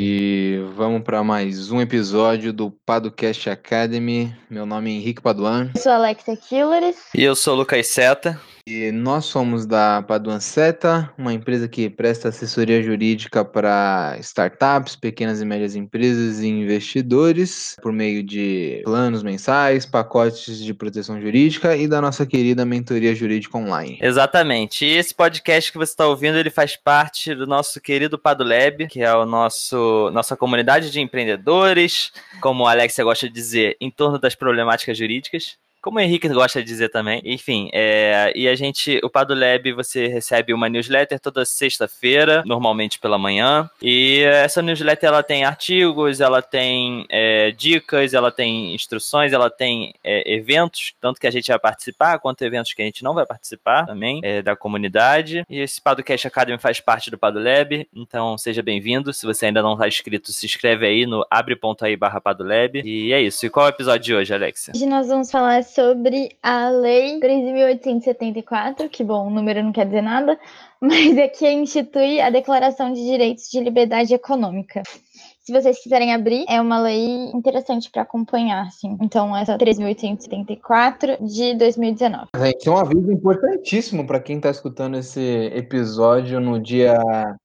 E vamos para mais um episódio do Padocast Academy. Meu nome é Henrique Paduan. Eu sou Alexia Killers. E eu sou o Lucas Seta. Nós somos da Paduan Seta, uma empresa que presta assessoria jurídica para startups, pequenas e médias empresas e investidores, por meio de planos mensais, pacotes de proteção jurídica e da nossa querida mentoria jurídica online. Exatamente. E esse podcast que você está ouvindo, ele faz parte do nosso querido Padulab, que é o nosso nossa comunidade de empreendedores, como a Alexia gosta de dizer, em torno das problemáticas jurídicas como o Henrique gosta de dizer também. Enfim, é, e a gente, o Padulab, você recebe uma newsletter toda sexta-feira, normalmente pela manhã. E essa newsletter ela tem artigos, ela tem é, dicas, ela tem instruções, ela tem é, eventos, tanto que a gente vai participar, quanto eventos que a gente não vai participar também, é, da comunidade. E esse Padocast Academy faz parte do Padulab, então seja bem-vindo. Se você ainda não está inscrito, se inscreve aí no abre.ai barra Padulab. E é isso. E qual é o episódio de hoje, Alexia? Hoje nós vamos falar sobre a Lei 13.874, que, bom, o número não quer dizer nada, mas é que institui a Declaração de Direitos de Liberdade Econômica. Se vocês quiserem abrir, é uma lei interessante para acompanhar, assim. Então, essa 13.874 de 2019. Gente, é um aviso importantíssimo para quem está escutando esse episódio no dia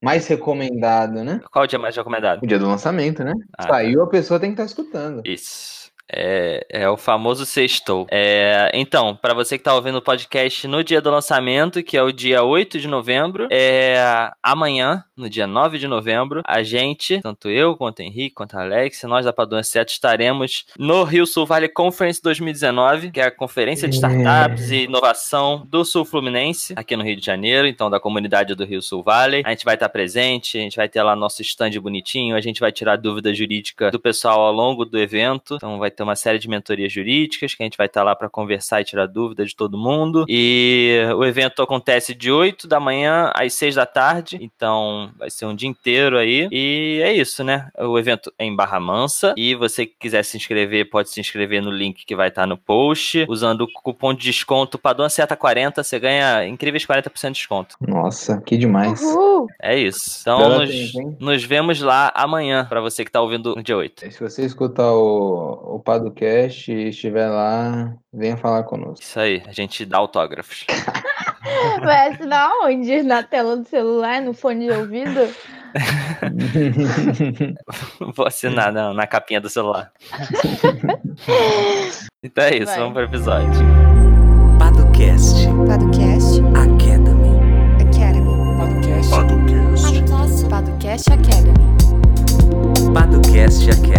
mais recomendado, né? Qual o dia mais recomendado? O dia do lançamento, né? Ah, Saiu, a pessoa tem que estar tá escutando. Isso. É, é, o famoso sextou. É, então, para você que está ouvindo o podcast no dia do lançamento, que é o dia 8 de novembro, é amanhã, no dia 9 de novembro, a gente, tanto eu, quanto o Henrique, quanto a Alex, nós da Padrão 7 estaremos no Rio Sul Valley Conference 2019, que é a conferência de startups e inovação do Sul Fluminense, aqui no Rio de Janeiro, então da comunidade do Rio Sul Valley. A gente vai estar presente, a gente vai ter lá nosso stand bonitinho, a gente vai tirar dúvida jurídica do pessoal ao longo do evento, então vai ter uma série de mentorias jurídicas que a gente vai estar lá para conversar e tirar dúvidas de todo mundo. E o evento acontece de 8 da manhã às 6 da tarde, então vai ser um dia inteiro aí. E é isso, né? O evento é em Barra Mansa e você que quiser se inscrever, pode se inscrever no link que vai estar no post. Usando o cupom de desconto Padrão Seta 40, você ganha incríveis 40% de desconto. Nossa, que demais. Uhul. É isso. Então nos, nos, vemos lá amanhã, para você que tá ouvindo no dia 8. Se você escutar o, o Padocast e estiver lá, venha falar conosco. Isso aí, a gente dá autógrafos. Vai assinar onde? Na tela do celular, no fone de ouvido? Vou assinar na, na capinha do celular. então é isso, Vai. vamos pro episódio. Padocast. Padocast. Academy. Academy. Podcast. Padocast. Padocast Academy. Padocast Academy.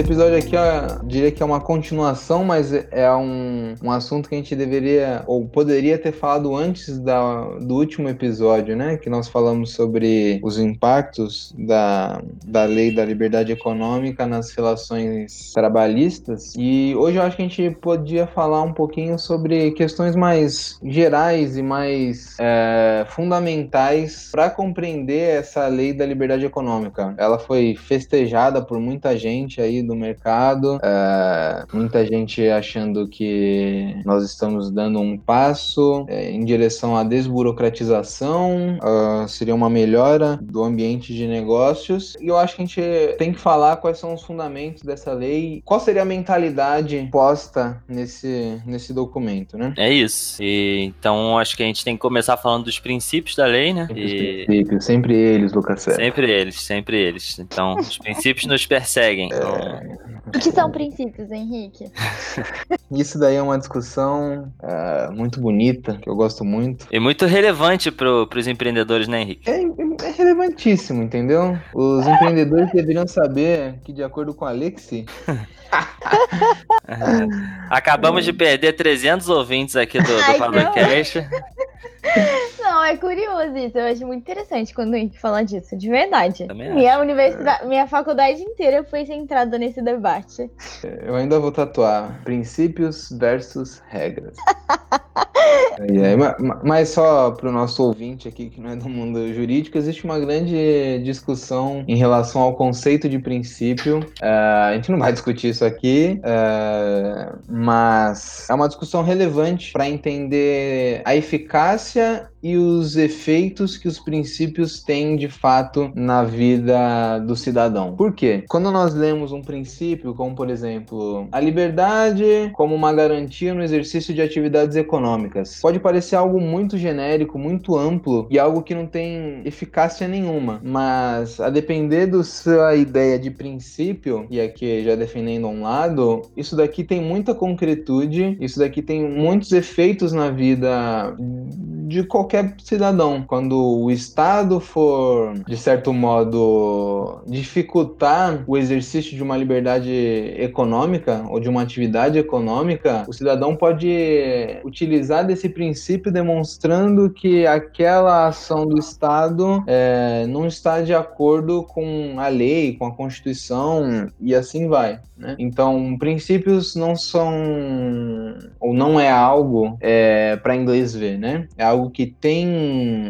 Esse episódio aqui, eu diria que é uma continuação, mas é um, um assunto que a gente deveria ou poderia ter falado antes da, do último episódio, né? Que nós falamos sobre os impactos da, da lei da liberdade econômica nas relações trabalhistas. E hoje eu acho que a gente podia falar um pouquinho sobre questões mais gerais e mais é, fundamentais para compreender essa lei da liberdade econômica. Ela foi festejada por muita gente aí do mercado, é, muita gente achando que nós estamos dando um passo é, em direção à desburocratização, uh, seria uma melhora do ambiente de negócios. E eu acho que a gente tem que falar quais são os fundamentos dessa lei, qual seria a mentalidade posta nesse, nesse documento, né? É isso. E, então acho que a gente tem que começar falando dos princípios da lei, né? Sempre, e... princípios, sempre eles, Lucas. Sempre eles, sempre eles. Então, os princípios nos perseguem. Então... O que são princípios, Henrique? Isso daí é uma discussão uh, muito bonita, que eu gosto muito. E muito relevante para os empreendedores, né, Henrique? É, é relevantíssimo, entendeu? Os empreendedores deveriam saber que, de acordo com a Alexi, Acabamos de perder 300 ouvintes aqui do, do podcast. Não, é curioso isso. Eu acho muito interessante quando a gente fala disso, de verdade. Também minha acho. universidade, minha faculdade inteira foi centrada nesse debate. Eu ainda vou tatuar princípios versus regras. E aí, ma- ma- mas só para o nosso ouvinte aqui, que não é do mundo jurídico, existe uma grande discussão em relação ao conceito de princípio. É, a gente não vai discutir isso aqui, é, mas é uma discussão relevante para entender a eficácia e os efeitos que os princípios têm de fato na vida do cidadão. Por quê? Quando nós lemos um princípio, como por exemplo, a liberdade como uma garantia no exercício de atividades econômicas, pode parecer algo muito genérico, muito amplo e algo que não tem eficácia nenhuma, mas a depender da sua ideia de princípio, e aqui já defendendo um lado, isso daqui tem muita concretude, isso daqui tem muitos efeitos na vida de qualquer cidadão. Quando o Estado for, de certo modo, dificultar o exercício de uma liberdade econômica ou de uma atividade econômica, o cidadão pode utilizar desse princípio demonstrando que aquela ação do Estado é, não está de acordo com a lei, com a Constituição e assim vai. Né? Então, princípios não são ou não é algo é, para inglês ver, né? É algo que tem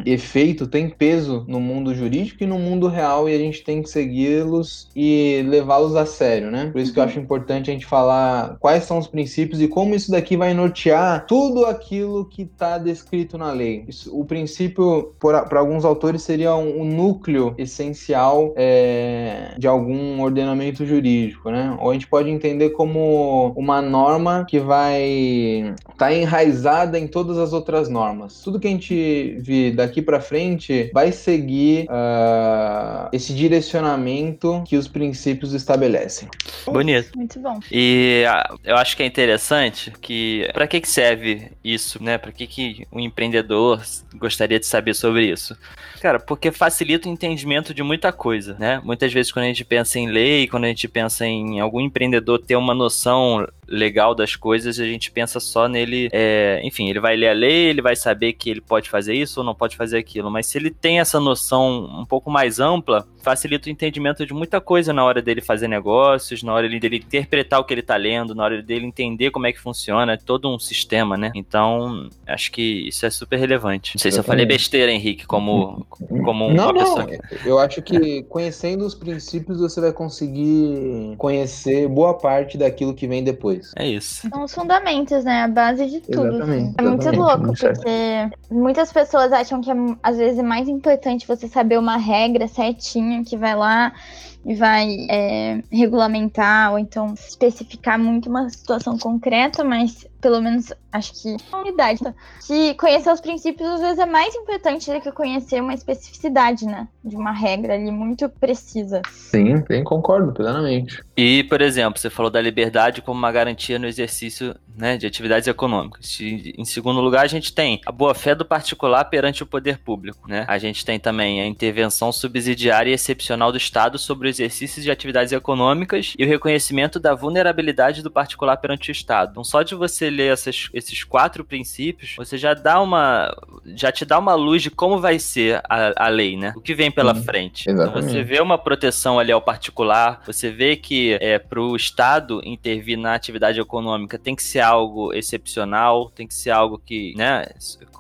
efeito, tem peso no mundo jurídico e no mundo real e a gente tem que segui-los e levá-los a sério, né? Por isso que eu acho importante a gente falar quais são os princípios e como isso daqui vai nortear tudo aquilo que está descrito na lei. Isso, o princípio, para alguns autores, seria um, um núcleo essencial é, de algum ordenamento jurídico, né? Ou a gente pode entender como uma norma que vai estar tá enraizada em todas as outras normas. Tudo que a gente vir daqui para frente vai seguir uh, esse direcionamento que os princípios estabelecem. Bonito. Muito bom. E ah, eu acho que é interessante que para que, que serve isso, né? Para que, que um empreendedor gostaria de saber sobre isso? Cara, porque facilita o entendimento de muita coisa, né? Muitas vezes quando a gente pensa em lei, quando a gente pensa em algum empreendedor ter uma noção legal das coisas, a gente pensa só nele. É, enfim, ele vai ler a lei, ele vai saber que ele pode fazer isso ou não pode fazer aquilo. Mas se ele tem essa noção um pouco mais ampla, facilita o entendimento de muita coisa na hora dele fazer negócios, na hora dele interpretar o que ele tá lendo, na hora dele entender como é que funciona todo um sistema, né? Então, acho que isso é super relevante. Não sei se eu falei besteira, Henrique, como, como não, uma não. pessoa. que- Eu acho que conhecendo os princípios você vai conseguir conhecer boa parte daquilo que vem depois. É isso. São os fundamentos, né? A base de tudo. Exatamente, É muito exatamente, louco, muito certo. porque muitas pessoas acham que é, às vezes é mais importante você saber uma regra certinha que vai lá e vai é, regulamentar ou então especificar muito uma situação concreta, mas pelo menos acho que a unidade, que conhecer os princípios às vezes é mais importante do que conhecer uma especificidade, né? De uma regra ali muito precisa. Sim, sim, concordo plenamente. E, por exemplo, você falou da liberdade como uma garantia no exercício né, de atividades econômicas. Em segundo lugar, a gente tem a boa-fé do particular perante o poder público. Né? A gente tem também a intervenção subsidiária e excepcional do Estado sobre o exercício de atividades econômicas e o reconhecimento da vulnerabilidade do particular perante o Estado. Então, só de você ler essas- esses quatro princípios, você já dá uma. já te dá uma luz de como vai ser a, a lei, né? O que vem pela Sim, frente. Então, você vê uma proteção ali ao particular, você vê que é, para o Estado intervir na atividade econômica tem que ser algo excepcional, tem que ser algo que, né,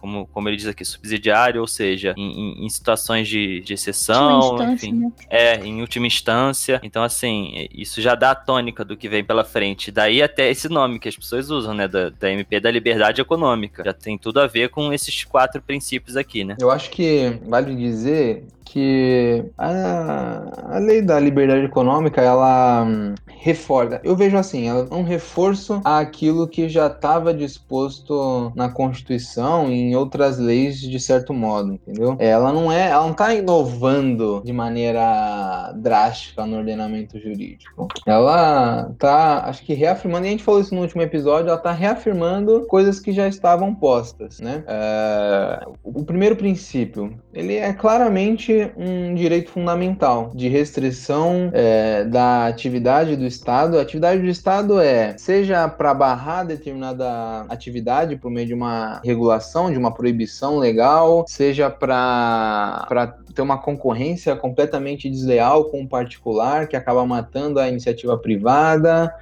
como, como ele diz aqui, subsidiário, ou seja, em, em- em situações de, de exceção, enfim. né? É, em última instância. Então, assim, isso já dá a tônica do que vem pela frente. Daí até esse nome que as pessoas usam, né? Da, da MP da liberdade econômica. Já tem tudo a ver com esses quatro princípios aqui, né? Eu acho que vale dizer que a, a lei da liberdade econômica ela hum, reforça. Eu vejo assim, ela é um reforço àquilo que já estava disposto na Constituição e em outras leis de certo modo, entendeu? Ela não é, ela não está inovando de maneira drástica no ordenamento jurídico. Ela tá, acho que reafirmando, e a gente falou isso no último episódio, ela tá reafirmando coisas que já estavam postas, né? É, o primeiro princípio, ele é claramente um direito fundamental de restrição é, da atividade do Estado. A atividade do Estado é, seja para barrar determinada atividade por meio de uma regulação, de uma proibição legal, seja para ter uma concorrência completamente desleal com o particular, que acaba matando a iniciativa privada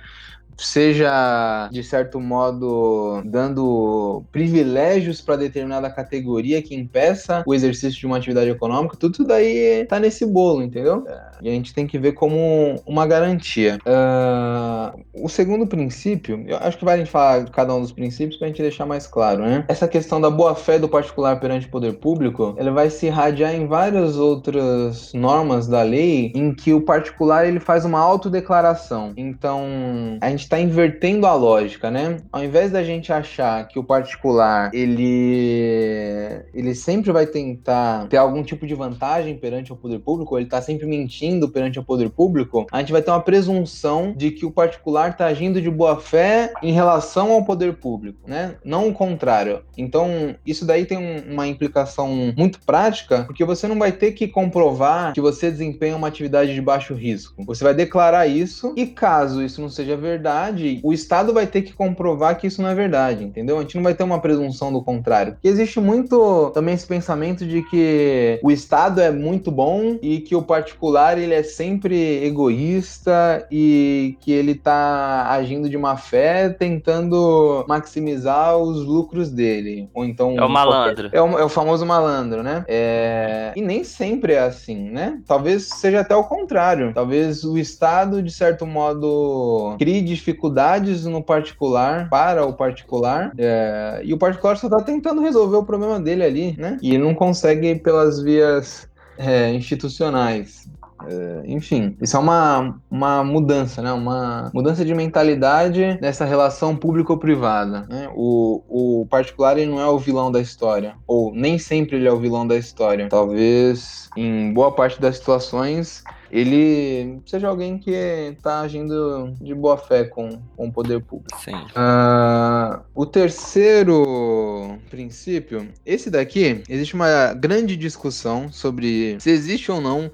seja de certo modo dando privilégios para determinada categoria que impeça o exercício de uma atividade econômica, tudo daí tá nesse bolo, entendeu? E a gente tem que ver como uma garantia. Uh, o segundo princípio, eu acho que vale a gente falar de cada um dos princípios para a gente deixar mais claro, né? Essa questão da boa-fé do particular perante o poder público, ela vai se irradiar em várias outras normas da lei em que o particular ele faz uma autodeclaração. Então, a gente está invertendo a lógica, né? Ao invés da gente achar que o particular ele ele sempre vai tentar ter algum tipo de vantagem perante o poder público, ele está sempre mentindo perante o poder público, a gente vai ter uma presunção de que o particular está agindo de boa fé em relação ao poder público, né? Não o contrário. Então, isso daí tem um, uma implicação muito prática, porque você não vai ter que comprovar que você desempenha uma atividade de baixo risco. Você vai declarar isso e caso isso não seja verdade, o Estado vai ter que comprovar que isso não é verdade, entendeu? A gente não vai ter uma presunção do contrário. Porque existe muito também esse pensamento de que o Estado é muito bom e que o particular ele é sempre egoísta e que ele tá agindo de má fé tentando maximizar os lucros dele. Ou então. É o malandro. É o, é o famoso malandro, né? É... E nem sempre é assim, né? Talvez seja até o contrário. Talvez o Estado, de certo modo, crie dificuldades no particular para o particular. É... E o particular só tá tentando resolver o problema dele ali, né? E não consegue pelas vias é, institucionais. É, enfim, isso é uma, uma mudança, né? Uma mudança de mentalidade nessa relação público-privada. Né? O, o particular ele não é o vilão da história, ou nem sempre ele é o vilão da história. Talvez em boa parte das situações ele seja alguém que está agindo de boa fé com, com o poder público. Sim. Uh, o terceiro princípio, esse daqui, existe uma grande discussão sobre se existe ou não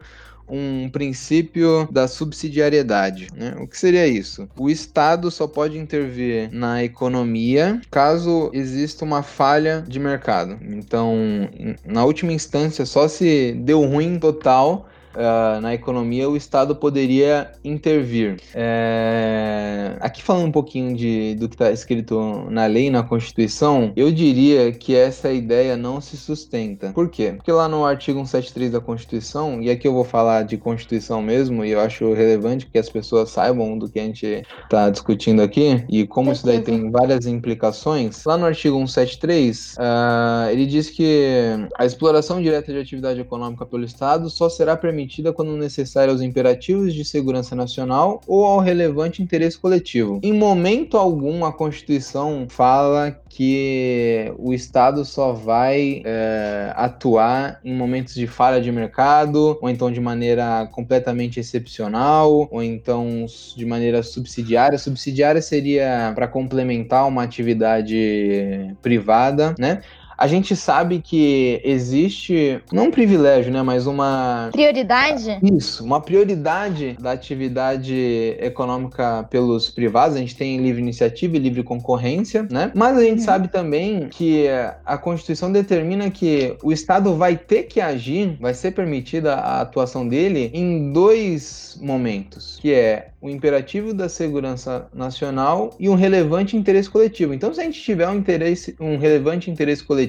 um princípio da subsidiariedade. Né? O que seria isso? O Estado só pode intervir na economia caso exista uma falha de mercado. Então, na última instância, só se deu ruim total uh, na economia, o Estado poderia intervir. É... Aqui falando um pouquinho de, do que está escrito na lei, na Constituição, eu diria que essa ideia não se sustenta. Por quê? Porque lá no artigo 173 da Constituição, e aqui eu vou falar de Constituição mesmo, e eu acho relevante que as pessoas saibam do que a gente está discutindo aqui, e como isso daí tem várias implicações. Lá no artigo 173, uh, ele diz que a exploração direta de atividade econômica pelo Estado só será permitida permitida quando necessária aos imperativos de segurança nacional ou ao relevante interesse coletivo. Em momento algum, a Constituição fala que o Estado só vai é, atuar em momentos de falha de mercado, ou então de maneira completamente excepcional, ou então de maneira subsidiária. Subsidiária seria para complementar uma atividade privada, né? A gente sabe que existe, não um privilégio, né, mas uma... Prioridade? Isso, uma prioridade da atividade econômica pelos privados. A gente tem livre iniciativa e livre concorrência, né? Mas a gente uhum. sabe também que a Constituição determina que o Estado vai ter que agir, vai ser permitida a atuação dele em dois momentos, que é o imperativo da segurança nacional e um relevante interesse coletivo. Então, se a gente tiver um interesse, um relevante interesse coletivo,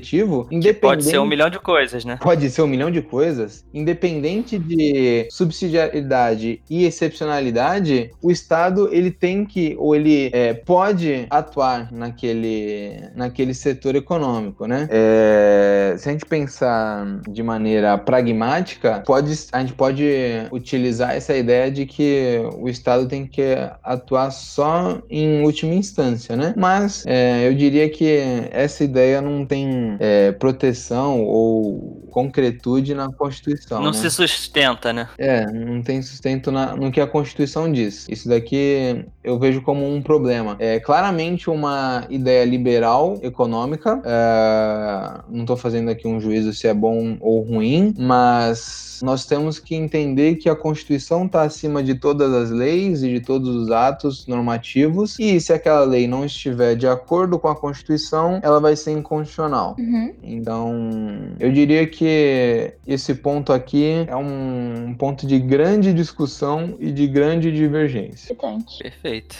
independente pode ser um milhão de coisas, né? Pode ser um milhão de coisas, independente de subsidiariedade e excepcionalidade, o Estado ele tem que ou ele é, pode atuar naquele naquele setor econômico, né? É, se a gente pensar de maneira pragmática, pode a gente pode utilizar essa ideia de que o Estado tem que atuar só em última instância, né? Mas é, eu diria que essa ideia não tem é, proteção ou concretude na Constituição. Não né? se sustenta, né? É, não tem sustento na, no que a Constituição diz. Isso daqui eu vejo como um problema. É claramente uma ideia liberal econômica. É, não estou fazendo aqui um juízo se é bom ou ruim, mas nós temos que entender que a Constituição está acima de todas as leis e de todos os atos normativos, e se aquela lei não estiver de acordo com a Constituição, ela vai ser inconstitucional. Uhum. Então, eu diria que esse ponto aqui é um ponto de grande discussão e de grande divergência. Importante. Perfeito.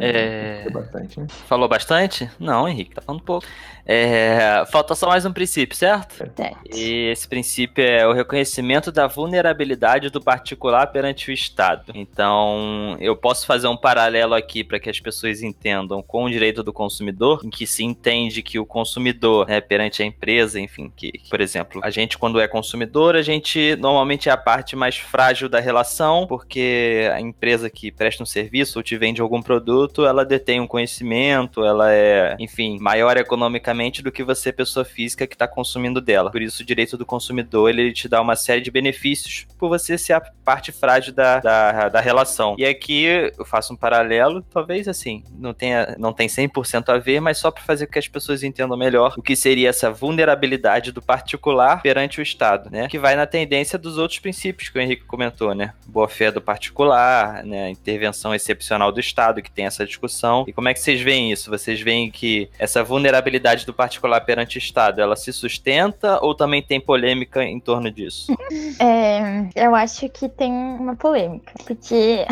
É. É bastante, né? Falou bastante? Não, Henrique, tá falando pouco. É, falta só mais um princípio, certo? Certo. E esse princípio é o reconhecimento da vulnerabilidade do particular perante o Estado. Então, eu posso fazer um paralelo aqui para que as pessoas entendam com o direito do consumidor, em que se entende que o consumidor, né, perante a empresa, enfim, que, que, por exemplo, a gente quando é consumidor, a gente normalmente é a parte mais frágil da relação, porque a empresa que presta um serviço ou te vende algum produto, ela detém um conhecimento, ela é, enfim, maior economicamente do que você, pessoa física, que está consumindo dela. Por isso, o direito do consumidor ele te dá uma série de benefícios por você ser a parte frágil da, da, da relação. E aqui eu faço um paralelo, talvez assim, não tenha não tem 100% a ver, mas só para fazer com que as pessoas entendam melhor o que seria essa vulnerabilidade do particular perante o Estado, né? Que vai na tendência dos outros princípios que o Henrique comentou, né? Boa fé do particular, né? Intervenção excepcional do Estado, que tem essa discussão. E como é que vocês veem isso? Vocês veem que essa vulnerabilidade do particular perante o Estado, ela se sustenta ou também tem polêmica em torno disso? É, eu acho que tem uma polêmica, porque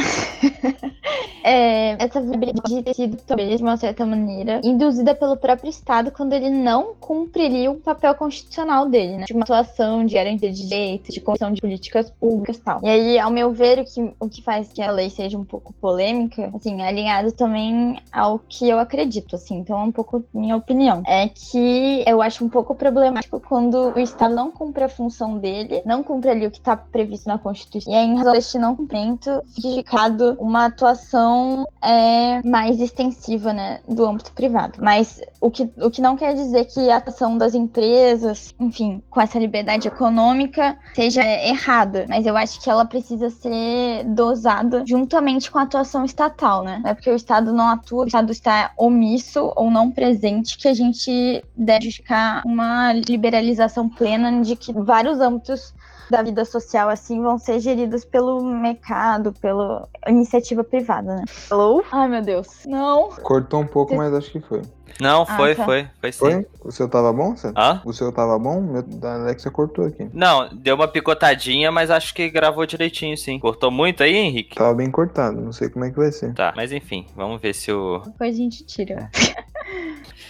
é, essa vulnerabilidade de ter sido, de uma certa maneira, induzida pelo próprio Estado quando ele não cumpriria o papel constitucional dele, né? De uma atuação de garantia de direitos, de construção de políticas públicas e tal. E aí, ao meu ver, o que, o que faz que a lei seja um pouco polêmica, assim, é alinhado também ao que eu acredito, assim, então é um pouco minha opinião. É que eu acho um pouco problemático quando o Estado não cumpre a função dele, não cumpre ali o que está previsto na Constituição. E aí, em razão deste não cumprimento, indicado uma atuação é, mais extensiva, né, do âmbito privado. Mas o que, o que não quer dizer que a atuação das empresas, enfim, com essa liberdade econômica, seja errada. Mas eu acho que ela precisa ser dosada juntamente com a atuação estatal, né? Não é porque o Estado não atua, o Estado está omisso ou não presente que a gente deve justificar uma liberalização plena de que vários âmbitos da vida social assim vão ser geridos pelo mercado, pela iniciativa privada, né? Alô? Ai, meu Deus. Não. Cortou um pouco, mas acho que foi. Não, Ah, foi, tá. foi, foi sim. Foi? O seu tava bom, Sam? Hã? O seu tava bom? Meu da Alexia cortou aqui. Não, deu uma picotadinha, mas acho que gravou direitinho, sim. Cortou muito aí, Henrique? Tava bem cortado, não sei como é que vai ser. Tá, mas enfim, vamos ver se o. Depois a gente tira.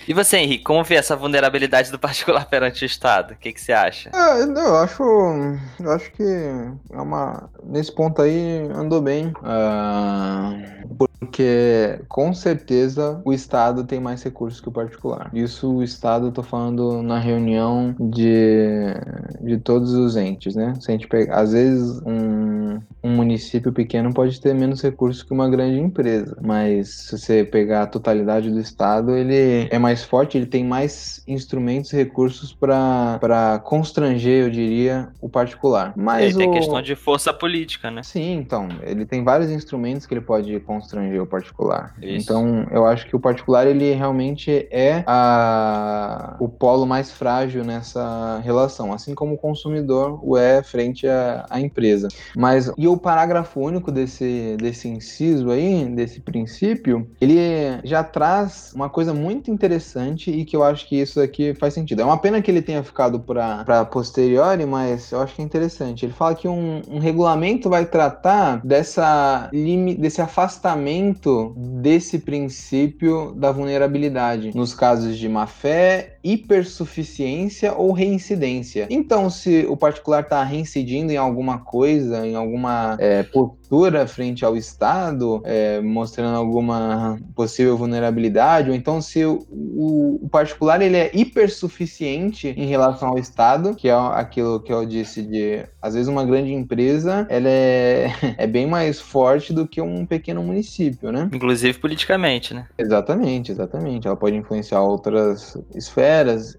E você, Henrique, como vê essa vulnerabilidade do particular perante o Estado? O que, que você acha? Não, eu acho. Eu acho que é uma. Nesse ponto aí andou bem. Ah, porque com certeza o Estado tem mais recursos que o particular. Isso o Estado, eu tô falando na reunião de, de todos os entes, né? Se a gente pegar, às vezes um, um município pequeno pode ter menos recursos que uma grande empresa, mas se você pegar a totalidade do Estado, ele é mais forte, ele tem mais instrumentos e recursos para constranger, eu diria, o particular. Mas Aí tem o... questão de força política, né? Sim, então, ele tem vários instrumentos que ele pode constranger o particular. Isso. Então, eu acho que o particular, ele realmente é a... o polo mais frágil nessa relação, assim como o consumidor o é frente à, à empresa. Mas, e o parágrafo único desse, desse inciso aí, desse princípio, ele já traz uma coisa muito interessante e que eu acho que isso aqui faz sentido. É uma pena que ele tenha ficado para posteriori, mas eu acho que é interessante. Ele fala que um, um regulamento vai tratar dessa desse afastamento desse princípio da vulnerabilidade. Nos casos de má fé, hipersuficiência ou reincidência. Então, se o particular está reincidindo em alguma coisa, em alguma é, postura frente ao Estado, é, mostrando alguma possível vulnerabilidade, ou então se o, o- o particular ele é hipersuficiente em relação ao Estado, que é aquilo que eu disse de, às vezes uma grande empresa, ela é, é bem mais forte do que um pequeno município, né? Inclusive politicamente, né? Exatamente, exatamente. Ela pode influenciar outras esferas,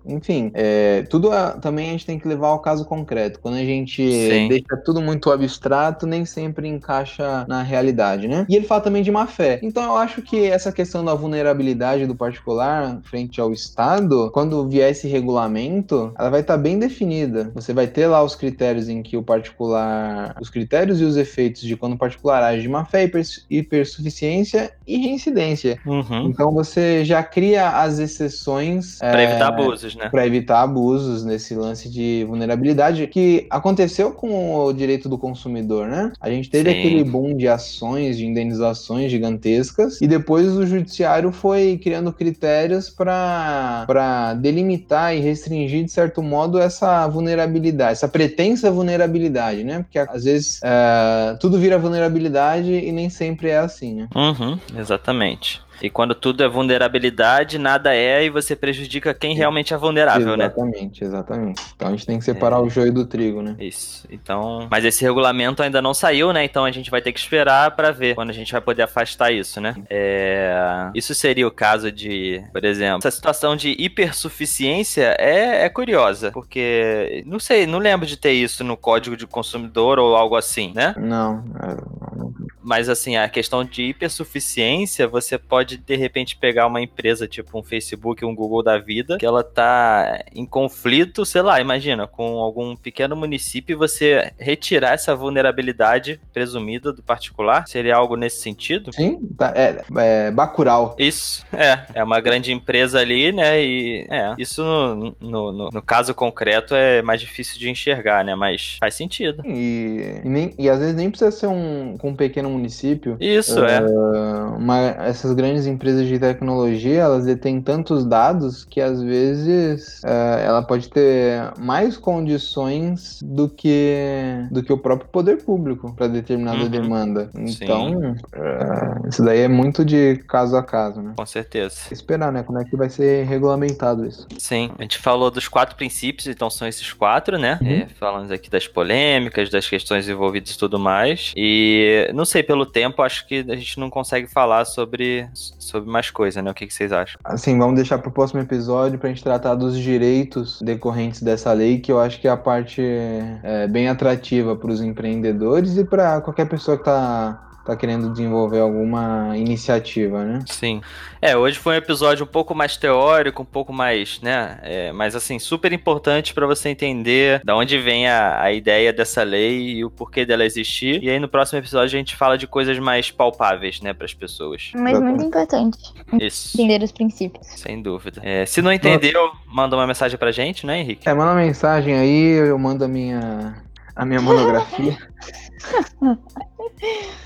enfim. é, tudo a- também a gente tem que levar ao caso concreto. Quando a gente Sim. deixa tudo muito abstrato, nem sempre encaixa na realidade, né? E ele fala também de má fé. Então eu acho que essa questão da vulnerabilidade do particular frente ao Estado, quando vier esse regulamento, ela vai estar bem definida. Você vai ter lá os critérios em que o particular. Os critérios e os efeitos de quando o particular age de má fé, hiper, hipersuficiência e reincidência. Uhum. Então você já cria as exceções Pra evitar abusos, né? para evitar abusos nesse lance de vulnerabilidade que aconteceu com o direito do consumidor, né? A gente teve Sim. aquele boom de ações, de indenizações gigantescas, e depois o judiciário foi criando critérios para delimitar e restringir, de certo modo, essa vulnerabilidade, essa pretensa vulnerabilidade, né? Porque às vezes é, tudo vira vulnerabilidade e nem sempre é assim, né? Uhum, exatamente. E quando tudo é vulnerabilidade, nada é e você prejudica quem realmente é vulnerável, né? Exatamente, exatamente. Então a gente tem que separar o joio do trigo, né? Isso. Então, mas esse regulamento ainda não saiu, né? Então a gente vai ter que esperar para ver quando a gente vai poder afastar isso, né? É... Isso seria o caso de, por exemplo, essa situação de hipersuficiência é, é curiosa, porque não sei, não lembro de ter isso no Código de Consumidor ou algo assim, né? Não, é, não. Mas assim, a questão de hipersuficiência, você pode de repente pegar uma empresa tipo um Facebook, um Google da vida, que ela tá em conflito, sei lá, imagina, com algum pequeno município e você retirar essa vulnerabilidade presumida do particular, seria algo nesse sentido? Sim, tá, é, é Bacurau. Isso, é, é uma grande empresa ali, né, e é, isso no, no, no, no caso concreto é mais difícil de enxergar, né, mas faz sentido. E, e, nem, e às vezes nem precisa ser um, com um pequeno município. Isso, uh, é. Uma, essas grandes empresas de tecnologia, elas detêm tantos dados que às vezes uh, ela pode ter mais condições do que, do que o próprio poder público para determinada Uhum. demanda. Então, uh, isso daí é muito de caso a caso, né? Com certeza. Esperar, né? Como é que vai ser regulamentado isso. Sim, a gente falou dos quatro princípios, então são esses quatro, né? Uhum. É, falamos aqui das polêmicas, das questões envolvidas e tudo mais. E não sei, pelo tempo, acho que a gente não consegue falar sobre, sobre mais coisa, né? O que, que vocês acham? Assim, vamos deixar pro próximo episódio pra gente tratar dos direitos decorrentes dessa lei, que eu acho que é a parte é, bem atrativa para os empreendedores e para qualquer pessoa que tá, tá querendo desenvolver alguma iniciativa, né? Sim. É, hoje foi um episódio um pouco mais teórico, um pouco mais, né? É, mas assim, super importante para você entender da onde vem a, a ideia dessa lei e o porquê dela existir. E aí no próximo episódio a gente fala de coisas mais palpáveis, né, para as pessoas. Mas muito importante Isso. entender os princípios. Sem dúvida. É, se não entendeu, manda uma mensagem pra gente, né, Henrique? É, manda uma mensagem aí, eu mando a minha, a minha monografia.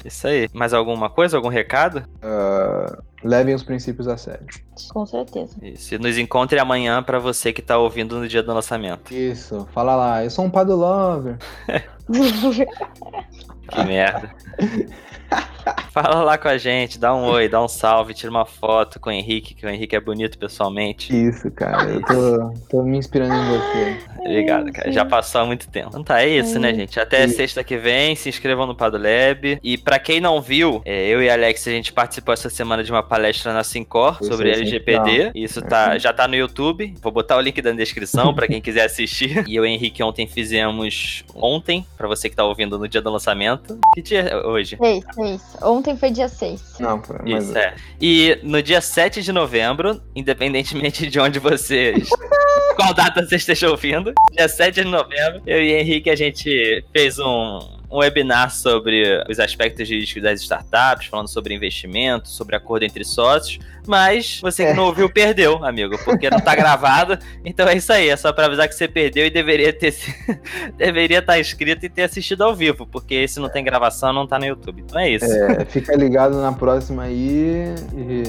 Isso aí. Mais alguma coisa, algum recado? Uh, levem os princípios a sério. Com certeza. Isso. E nos encontre amanhã pra você que tá ouvindo no dia do lançamento. Isso, fala lá, eu sou um Pado Lover. Que merda. Fala lá com a gente, dá um oi, dá um salve, tira uma foto com o Henrique, que o Henrique é bonito pessoalmente. Isso, cara, eu tô, tô me inspirando em você. Obrigado, cara. Já passou há muito tempo. Então tá, é isso, né, gente? Até Isso. sexta que vem, se inscrevam no Padolab. E pra quem não viu, é, eu e a Alex, a gente participou essa semana de uma palestra na Sincor sobre é LGPD. Isso tá, já tá no YouTube. Vou botar o link na descrição pra quem quiser assistir. E eu e o Henrique ontem fizemos ontem, pra você que tá ouvindo no dia do lançamento. Que dia é hoje? Seis, seis. Ontem foi dia 6. Não, mas Isso, é. E no dia 7 de novembro, independentemente de onde vocês. qual data você esteja ouvindo, dia 7 de novembro, eu e Henrique, a gente fez um, um webinar sobre os aspectos jurídicos das startups, falando sobre investimento, sobre acordo entre sócios. Mas você que É. não ouviu, perdeu, amigo, porque não tá gravado. Então é isso aí, é só pra avisar que você perdeu e deveria ter se- deveria estar inscrito e ter assistido ao vivo, porque se não tem gravação, não tá no YouTube. Então é isso. é, fica ligado na próxima aí e.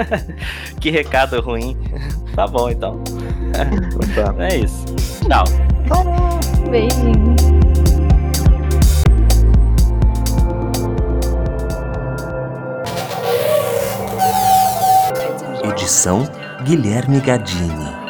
Que recado ruim. tá bom, então. Tá. É isso. Tchau. Beijinho. Edição Guilherme Gadini.